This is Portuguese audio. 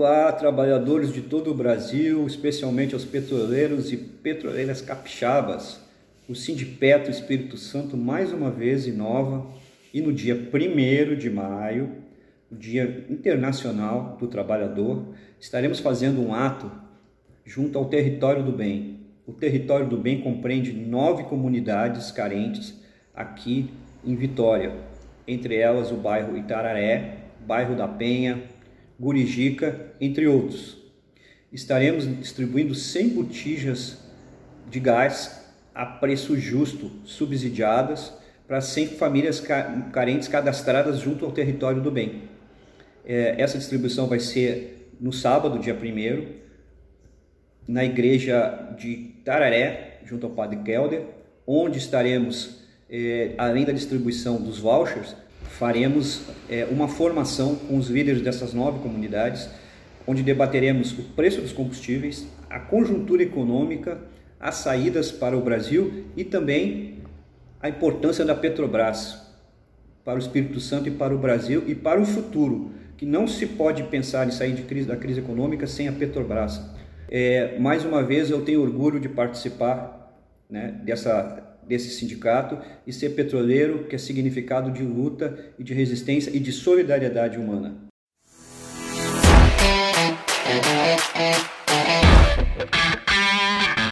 Olá, trabalhadores de todo o Brasil, especialmente aos petroleiros e petroleiras capixabas. O Sindipetro Espírito Santo mais uma vez inova e no dia 1 de maio, o Dia Internacional do Trabalhador, estaremos fazendo um ato junto ao Território do Bem. O Território do Bem compreende nove comunidades carentes aqui em Vitória, entre elas o bairro Itararé, bairro da Penha, Gurijica, entre outros. Estaremos distribuindo 100 botijas de gás a preço justo, subsidiadas, para 100 famílias carentes cadastradas junto ao território do bem. É, essa distribuição vai ser no sábado, dia 1 na igreja de Tararé, junto ao Padre Kelder, onde estaremos, é, além da distribuição dos vouchers, faremos é, uma formação com os líderes dessas nove comunidades, onde debateremos o preço dos combustíveis, a conjuntura econômica, as saídas para o Brasil e também a importância da Petrobras para o Espírito Santo e para o Brasil e para o futuro, que não se pode pensar em sair crise, da crise econômica sem a Petrobras. É, mais uma vez eu tenho orgulho de participar né, dessa desse sindicato e ser petroleiro, que é significado de luta e de resistência e de solidariedade humana.